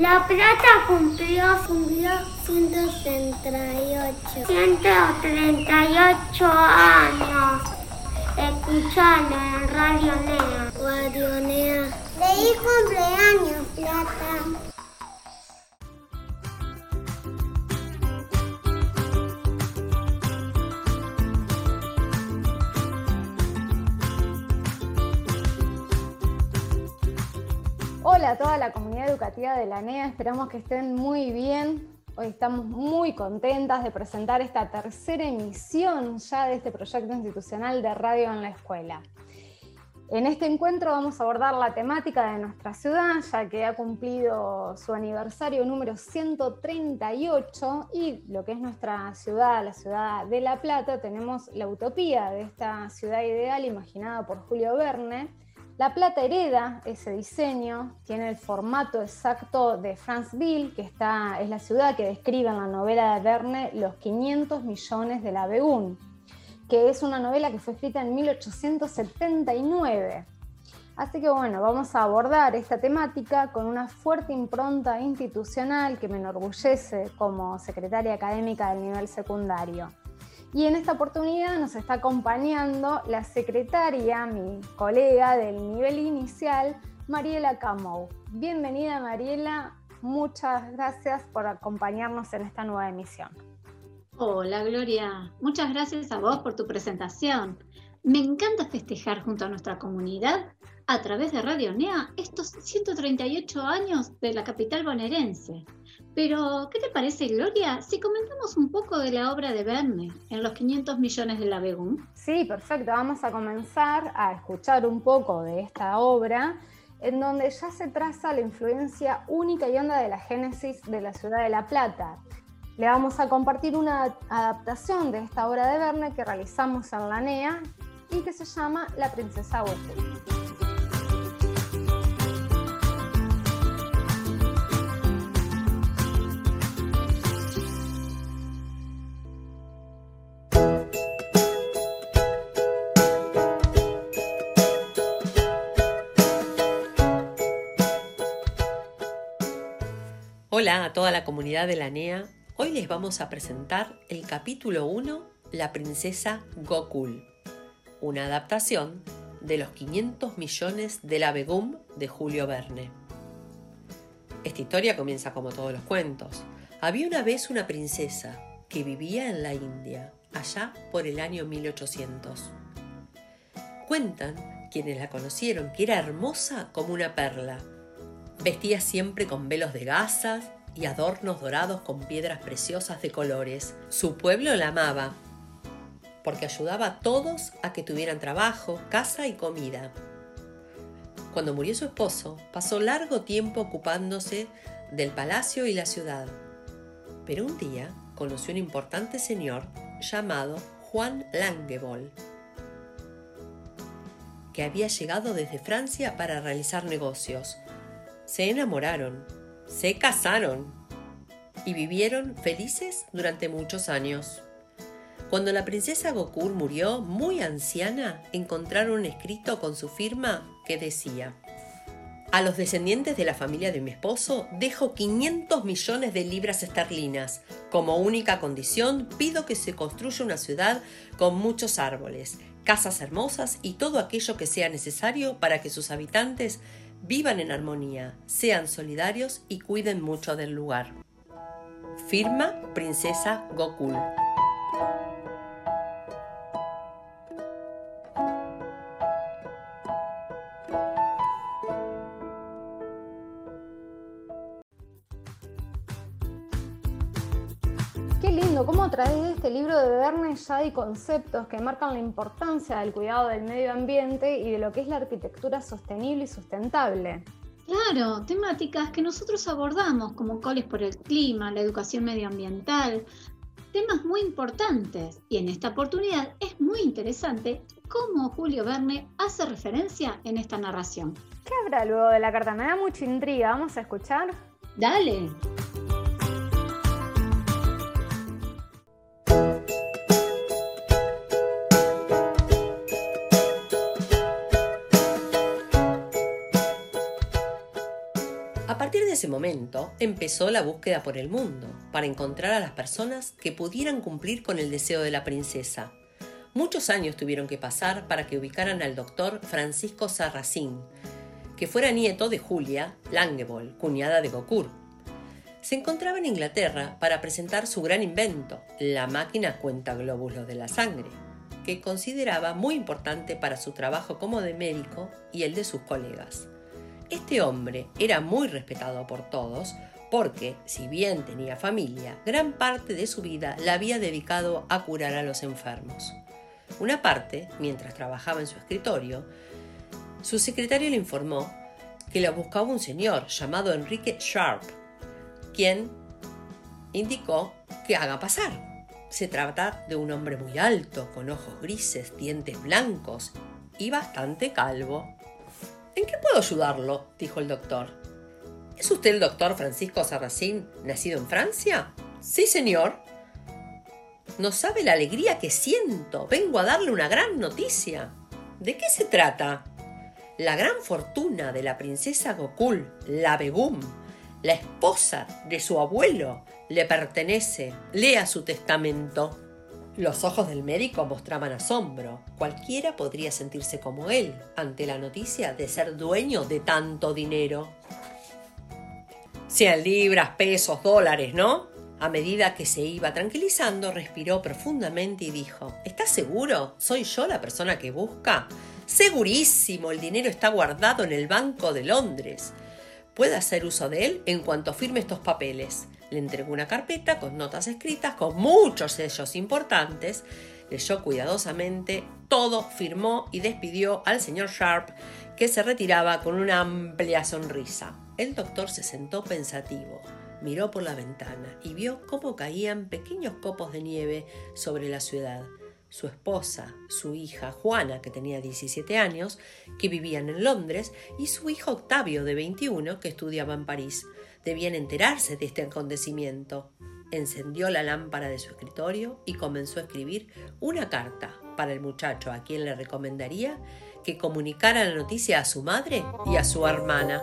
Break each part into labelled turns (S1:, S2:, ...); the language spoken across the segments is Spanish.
S1: La Plata cumplió, cumplió 138. 138 años. Escuchando en Radio Nea. Radio Nea. Leí cumpleaños, Plata.
S2: A toda la comunidad educativa de la NEA, esperamos que estén muy bien. Hoy estamos muy contentas de presentar esta tercera emisión ya de este proyecto institucional de Radio en la Escuela. En este encuentro vamos a abordar la temática de nuestra ciudad, ya que ha cumplido su aniversario número 138 y lo que es nuestra ciudad, la ciudad de La Plata, tenemos la utopía de esta ciudad ideal imaginada por Julio Verne, la Plata hereda ese diseño, tiene el formato exacto de Franceville, que está, es la ciudad que describe en la novela de Verne los 500 millones de la Begun, que es una novela que fue escrita en 1879. Así que bueno, vamos a abordar esta temática con una fuerte impronta institucional que me enorgullece como secretaria académica del nivel secundario. Y en esta oportunidad nos está acompañando la secretaria, mi colega del nivel inicial, Mariela Camou. Bienvenida Mariela, muchas gracias por acompañarnos en esta nueva emisión.
S3: Hola Gloria, muchas gracias a vos por tu presentación. Me encanta festejar junto a nuestra comunidad a través de Radio NEA estos 138 años de la capital bonaerense. Pero, ¿qué te parece, Gloria, si comentamos un poco de la obra de Verne en los 500 millones de la Begum?
S2: Sí, perfecto. Vamos a comenzar a escuchar un poco de esta obra, en donde ya se traza la influencia única y honda de la génesis de la ciudad de La Plata. Le vamos a compartir una adaptación de esta obra de Verne que realizamos en la NEA y que se llama La princesa Goku.
S4: Hola a toda la comunidad de la NEA. Hoy les vamos a presentar el capítulo 1, La princesa Gokul, una adaptación de los 500 millones de la Begum de Julio Verne. Esta historia comienza como todos los cuentos. Había una vez una princesa que vivía en la India, allá por el año 1800. Cuentan quienes la conocieron que era hermosa como una perla Vestía siempre con velos de gasas y adornos dorados con piedras preciosas de colores. Su pueblo la amaba porque ayudaba a todos a que tuvieran trabajo, casa y comida. Cuando murió su esposo, pasó largo tiempo ocupándose del palacio y la ciudad. Pero un día conoció un importante señor llamado Juan Langebol, que había llegado desde Francia para realizar negocios se enamoraron, se casaron y vivieron felices durante muchos años. Cuando la princesa Gokur murió, muy anciana, encontraron un escrito con su firma que decía, a los descendientes de la familia de mi esposo dejo 500 millones de libras esterlinas. Como única condición pido que se construya una ciudad con muchos árboles, casas hermosas y todo aquello que sea necesario para que sus habitantes vivan en armonía, sean solidarios y cuiden mucho del lugar. Firma Princesa Gokul.
S2: Ya hay conceptos que marcan la importancia del cuidado del medio ambiente y de lo que es la arquitectura sostenible y sustentable.
S3: Claro, temáticas que nosotros abordamos como coles por el clima, la educación medioambiental, temas muy importantes. Y en esta oportunidad es muy interesante cómo Julio Verne hace referencia en esta narración.
S2: ¿Qué habrá luego de la carta? Me da mucha intriga, vamos a escuchar.
S3: Dale.
S4: Ese momento empezó la búsqueda por el mundo, para encontrar a las personas que pudieran cumplir con el deseo de la princesa. Muchos años tuvieron que pasar para que ubicaran al doctor Francisco Sarracín, que fuera nieto de Julia Langebol, cuñada de Gokul. Se encontraba en Inglaterra para presentar su gran invento, la máquina cuenta glóbulos de la sangre, que consideraba muy importante para su trabajo como de médico y el de sus colegas. Este hombre era muy respetado por todos porque, si bien tenía familia, gran parte de su vida la había dedicado a curar a los enfermos. Una parte, mientras trabajaba en su escritorio, su secretario le informó que la buscaba un señor llamado Enrique Sharp, quien indicó que haga pasar. Se trata de un hombre muy alto, con ojos grises, dientes blancos y bastante calvo. ¿En qué puedo ayudarlo? dijo el doctor. ¿Es usted el doctor Francisco Sarracín, nacido en Francia? Sí, señor. No sabe la alegría que siento. Vengo a darle una gran noticia. ¿De qué se trata? La gran fortuna de la princesa Gokul, la Begum, la esposa de su abuelo, le pertenece. Lea su testamento. Los ojos del médico mostraban asombro. Cualquiera podría sentirse como él ante la noticia de ser dueño de tanto dinero. Sean libras, pesos, dólares, ¿no? A medida que se iba tranquilizando, respiró profundamente y dijo, ¿Estás seguro? ¿Soy yo la persona que busca? Segurísimo, el dinero está guardado en el Banco de Londres. Puede hacer uso de él en cuanto firme estos papeles. Le entregó una carpeta con notas escritas, con muchos sellos importantes. Leyó cuidadosamente todo, firmó y despidió al señor Sharp, que se retiraba con una amplia sonrisa. El doctor se sentó pensativo, miró por la ventana y vio cómo caían pequeños copos de nieve sobre la ciudad su esposa, su hija Juana, que tenía 17 años, que vivían en Londres, y su hijo Octavio, de 21, que estudiaba en París debían enterarse de este acontecimiento. Encendió la lámpara de su escritorio y comenzó a escribir una carta para el muchacho a quien le recomendaría que comunicara la noticia a su madre y a su hermana.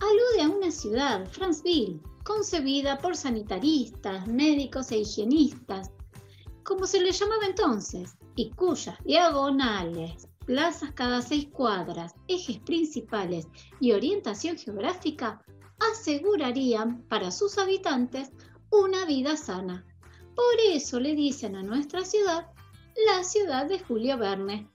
S3: Alude a una ciudad, Franceville, concebida por sanitaristas, médicos e higienistas, como se le llamaba entonces, y cuyas diagonales, plazas cada seis cuadras, ejes principales y orientación geográfica asegurarían para sus habitantes una vida sana. Por eso le dicen a nuestra ciudad la ciudad de Julio Verne.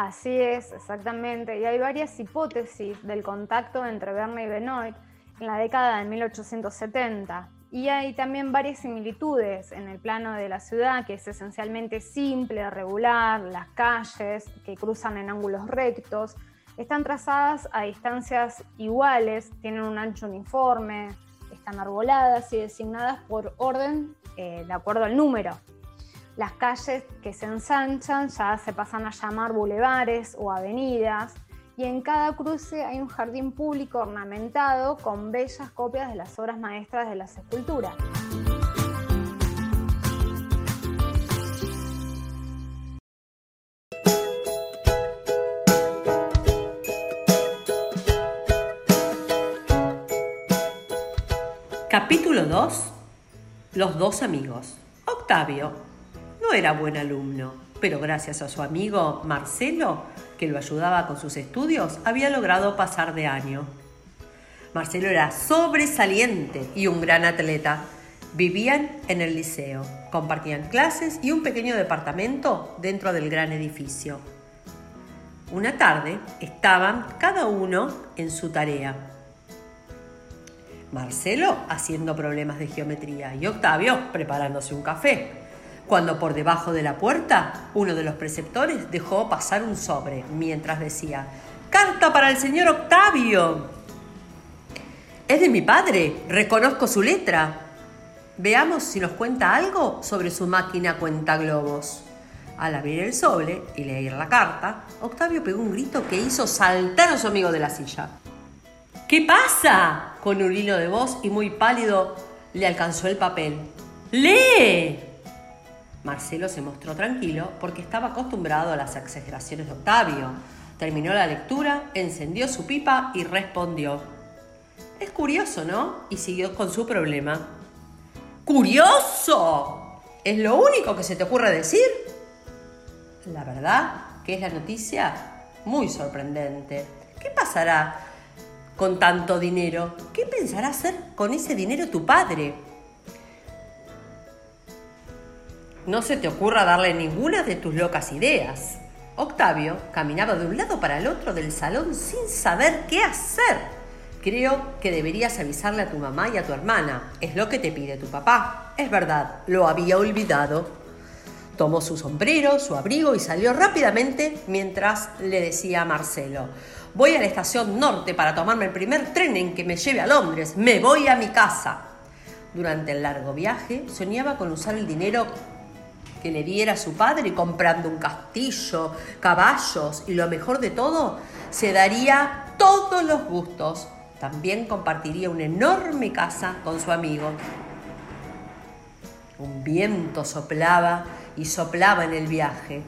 S2: Así es, exactamente. Y hay varias hipótesis del contacto entre Verne y Benoit en la década de 1870. Y hay también varias similitudes en el plano de la ciudad, que es esencialmente simple, regular, las calles que cruzan en ángulos rectos, están trazadas a distancias iguales, tienen un ancho uniforme, están arboladas y designadas por orden eh, de acuerdo al número. Las calles que se ensanchan ya se pasan a llamar bulevares o avenidas y en cada cruce hay un jardín público ornamentado con bellas copias de las obras maestras de las esculturas.
S4: Capítulo 2. Los dos amigos. Octavio era buen alumno, pero gracias a su amigo Marcelo, que lo ayudaba con sus estudios, había logrado pasar de año. Marcelo era sobresaliente y un gran atleta. Vivían en el liceo, compartían clases y un pequeño departamento dentro del gran edificio. Una tarde estaban cada uno en su tarea. Marcelo haciendo problemas de geometría y Octavio preparándose un café. Cuando por debajo de la puerta uno de los preceptores dejó pasar un sobre mientras decía, Carta para el señor Octavio. Es de mi padre, reconozco su letra. Veamos si nos cuenta algo sobre su máquina cuenta globos. Al abrir el sobre y leer la carta, Octavio pegó un grito que hizo saltar a su amigo de la silla. ¿Qué pasa? con un hilo de voz y muy pálido le alcanzó el papel. ¡Lee! Marcelo se mostró tranquilo porque estaba acostumbrado a las exageraciones de Octavio. Terminó la lectura, encendió su pipa y respondió. Es curioso, ¿no? Y siguió con su problema. ¡Curioso! ¿Es lo único que se te ocurre decir? La verdad que es la noticia muy sorprendente. ¿Qué pasará con tanto dinero? ¿Qué pensará hacer con ese dinero tu padre? No se te ocurra darle ninguna de tus locas ideas. Octavio caminaba de un lado para el otro del salón sin saber qué hacer. Creo que deberías avisarle a tu mamá y a tu hermana. Es lo que te pide tu papá. Es verdad, lo había olvidado. Tomó su sombrero, su abrigo y salió rápidamente mientras le decía a Marcelo, voy a la estación norte para tomarme el primer tren en que me lleve a Londres. Me voy a mi casa. Durante el largo viaje soñaba con usar el dinero que le diera a su padre comprando un castillo, caballos y lo mejor de todo, se daría todos los gustos. También compartiría una enorme casa con su amigo. Un viento soplaba y soplaba en el viaje.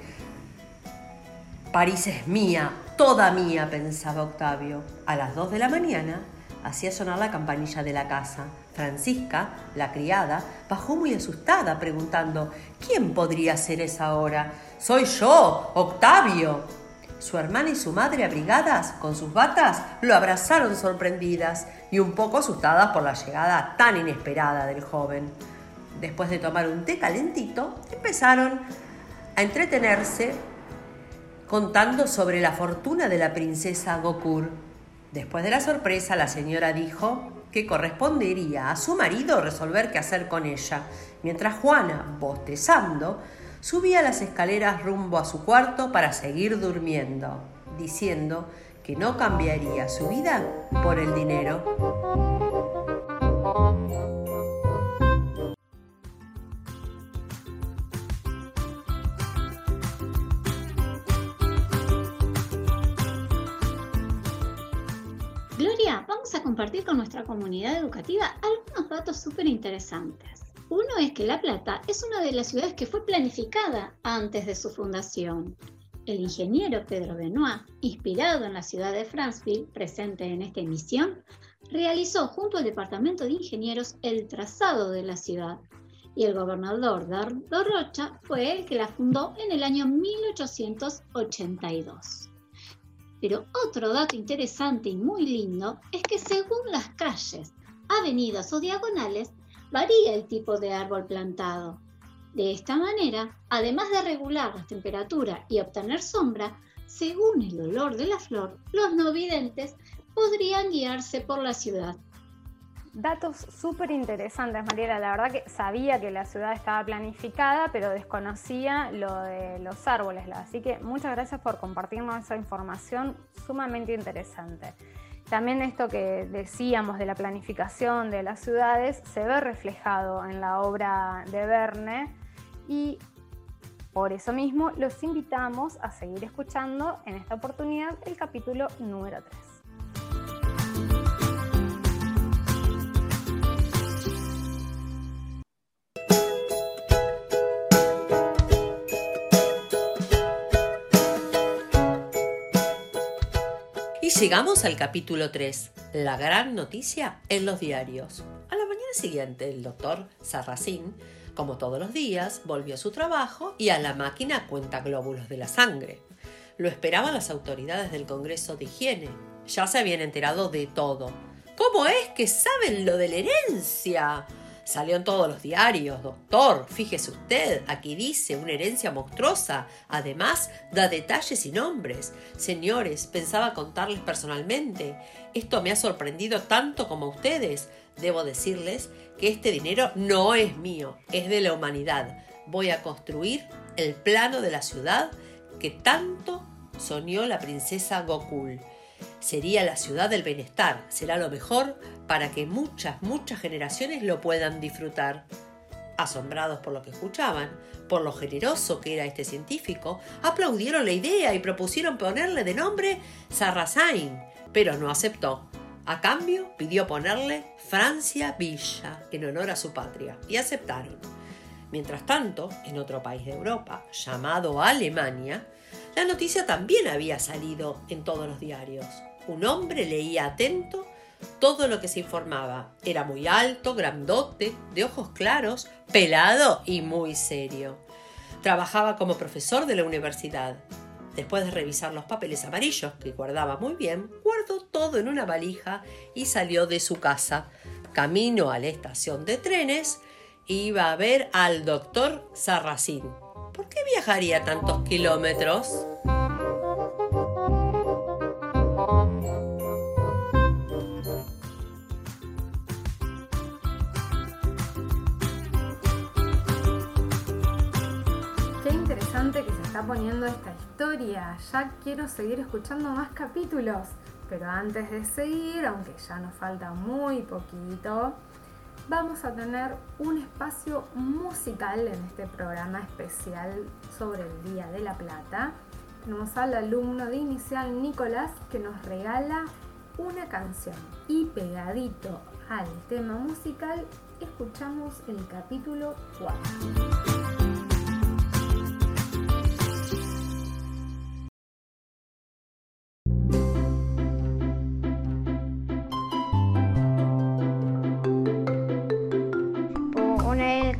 S4: París es mía, toda mía, pensaba Octavio. A las dos de la mañana hacía sonar la campanilla de la casa. Francisca, la criada, bajó muy asustada, preguntando ¿Quién podría ser esa hora? Soy yo, Octavio. Su hermana y su madre, abrigadas con sus batas, lo abrazaron sorprendidas y un poco asustadas por la llegada tan inesperada del joven. Después de tomar un té calentito, empezaron a entretenerse contando sobre la fortuna de la princesa Gokur. Después de la sorpresa, la señora dijo que correspondería a su marido resolver qué hacer con ella, mientras Juana, bostezando, subía las escaleras rumbo a su cuarto para seguir durmiendo, diciendo que no cambiaría su vida por el dinero.
S3: Vamos a compartir con nuestra comunidad educativa algunos datos súper interesantes. Uno es que La Plata es una de las ciudades que fue planificada antes de su fundación. El ingeniero Pedro Benoit, inspirado en la ciudad de Franceville, presente en esta emisión, realizó junto al Departamento de Ingenieros el trazado de la ciudad y el gobernador Dardo Rocha fue el que la fundó en el año 1882. Pero otro dato interesante y muy lindo es que según las calles, avenidas o diagonales, varía el tipo de árbol plantado. De esta manera, además de regular la temperatura y obtener sombra, según el olor de la flor, los no videntes podrían guiarse por la ciudad
S2: Datos súper interesantes, Mariela. La verdad que sabía que la ciudad estaba planificada, pero desconocía lo de los árboles. Así que muchas gracias por compartirnos esa información sumamente interesante. También esto que decíamos de la planificación de las ciudades se ve reflejado en la obra de Verne y por eso mismo los invitamos a seguir escuchando en esta oportunidad el capítulo número 3.
S4: Llegamos al capítulo 3, la gran noticia en los diarios. A la mañana siguiente, el doctor Sarracín, como todos los días, volvió a su trabajo y a la máquina cuenta glóbulos de la sangre. Lo esperaban las autoridades del Congreso de Higiene. Ya se habían enterado de todo. ¿Cómo es que saben lo de la herencia? Salió en todos los diarios, doctor. Fíjese usted, aquí dice una herencia monstruosa. Además, da detalles y nombres. Señores, pensaba contarles personalmente. Esto me ha sorprendido tanto como ustedes. Debo decirles que este dinero no es mío, es de la humanidad. Voy a construir el plano de la ciudad que tanto soñó la princesa Gokul. Sería la ciudad del bienestar, será lo mejor para que muchas, muchas generaciones lo puedan disfrutar. Asombrados por lo que escuchaban, por lo generoso que era este científico, aplaudieron la idea y propusieron ponerle de nombre Sarrasain, pero no aceptó. A cambio, pidió ponerle Francia Villa en honor a su patria y aceptaron. Mientras tanto, en otro país de Europa, llamado Alemania, la noticia también había salido en todos los diarios. Un hombre leía atento todo lo que se informaba. Era muy alto, grandote, de ojos claros, pelado y muy serio. Trabajaba como profesor de la universidad. Después de revisar los papeles amarillos que guardaba muy bien, guardó todo en una valija y salió de su casa. Camino a la estación de trenes, iba a ver al doctor Sarracín. ¿Por qué viajaría tantos kilómetros?
S2: poniendo esta historia. Ya quiero seguir escuchando más capítulos. Pero antes de seguir, aunque ya nos falta muy poquito, vamos a tener un espacio musical en este programa especial sobre el Día de la Plata. Tenemos al alumno de inicial Nicolás que nos regala una canción y pegadito al tema musical escuchamos el capítulo 4.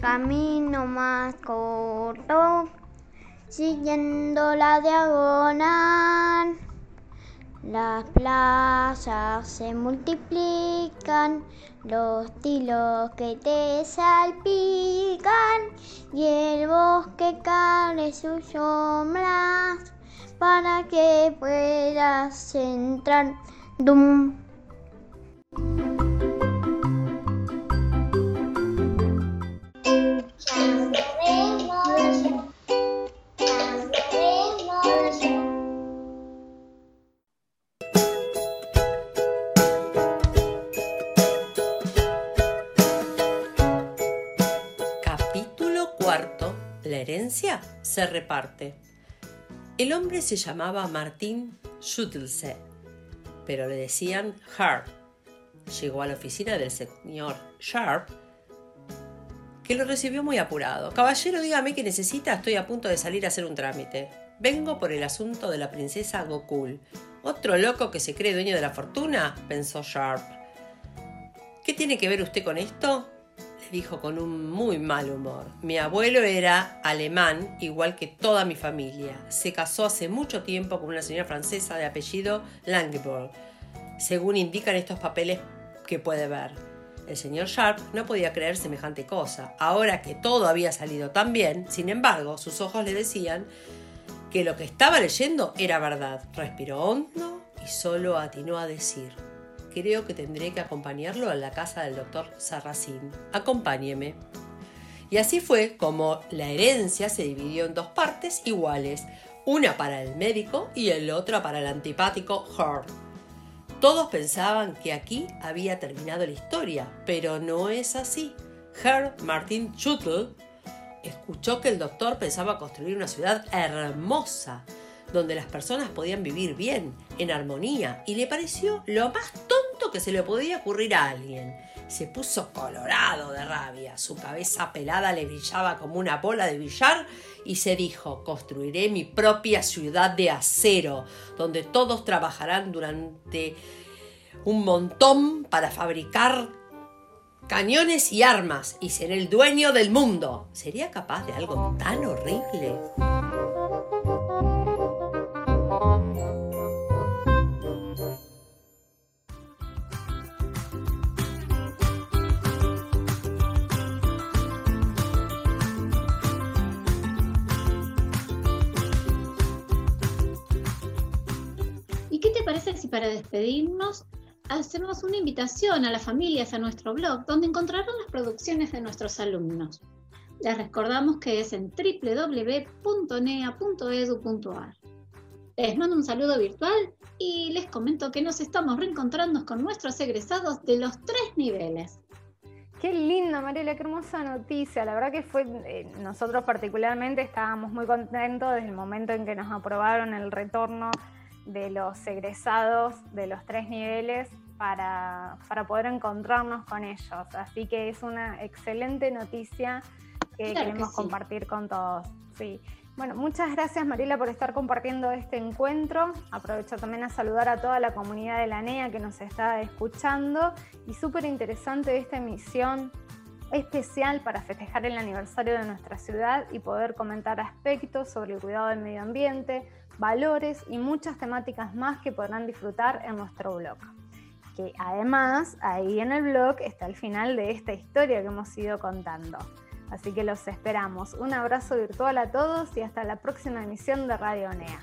S1: Camino más corto, siguiendo la diagonal. Las plazas se multiplican, los tilos que te salpican y el bosque cae sus sombras para que puedas entrar. Dum.
S4: Se reparte. El hombre se llamaba Martín Schüttelse, pero le decían Hart. Llegó a la oficina del señor Sharp, que lo recibió muy apurado. Caballero, dígame qué necesita, estoy a punto de salir a hacer un trámite. Vengo por el asunto de la princesa Gokul. ¿Otro loco que se cree dueño de la fortuna? pensó Sharp. ¿Qué tiene que ver usted con esto? Dijo con un muy mal humor. Mi abuelo era alemán, igual que toda mi familia. Se casó hace mucho tiempo con una señora francesa de apellido Langeborg, según indican estos papeles que puede ver. El señor Sharp no podía creer semejante cosa. Ahora que todo había salido tan bien, sin embargo, sus ojos le decían que lo que estaba leyendo era verdad. Respiró hondo y solo atinó a decir, creo que tendré que acompañarlo a la casa del doctor Sarracín. Acompáñeme. Y así fue como la herencia se dividió en dos partes iguales, una para el médico y el otra para el antipático Hurt. Todos pensaban que aquí había terminado la historia, pero no es así. Herr Martin Schuttle escuchó que el doctor pensaba construir una ciudad hermosa, donde las personas podían vivir bien, en armonía, y le pareció lo más tonto que se le podía ocurrir a alguien. Se puso colorado de rabia, su cabeza pelada le brillaba como una bola de billar y se dijo, construiré mi propia ciudad de acero, donde todos trabajarán durante un montón para fabricar cañones y armas y seré el dueño del mundo. ¿Sería capaz de algo tan horrible?
S3: Hacemos una invitación a las familias a nuestro blog, donde encontrarán las producciones de nuestros alumnos? Les recordamos que es en www.nea.edu.ar. Les mando un saludo virtual y les comento que nos estamos reencontrando con nuestros egresados de los tres niveles.
S2: Qué linda, Mariela, qué hermosa noticia. La verdad que fue, eh, nosotros particularmente estábamos muy contentos desde el momento en que nos aprobaron el retorno de los egresados de los tres niveles para, poder encontrarnos con ellos. Así que es una excelente noticia que queremos compartir con todos. Sí. Bueno, muchas gracias Mariela por estar compartiendo este encuentro. Aprovecho también a saludar a toda la comunidad de la NEA que nos está escuchando y súper interesante esta emisión especial para festejar el aniversario de nuestra ciudad y poder comentar aspectos sobre el cuidado del medio ambiente, valores y muchas temáticas más que podrán disfrutar en nuestro blog. Que además ahí en el blog está el final de esta historia que hemos ido contando. Así que los esperamos. Un abrazo virtual a todos y hasta la próxima emisión de Radio NEA.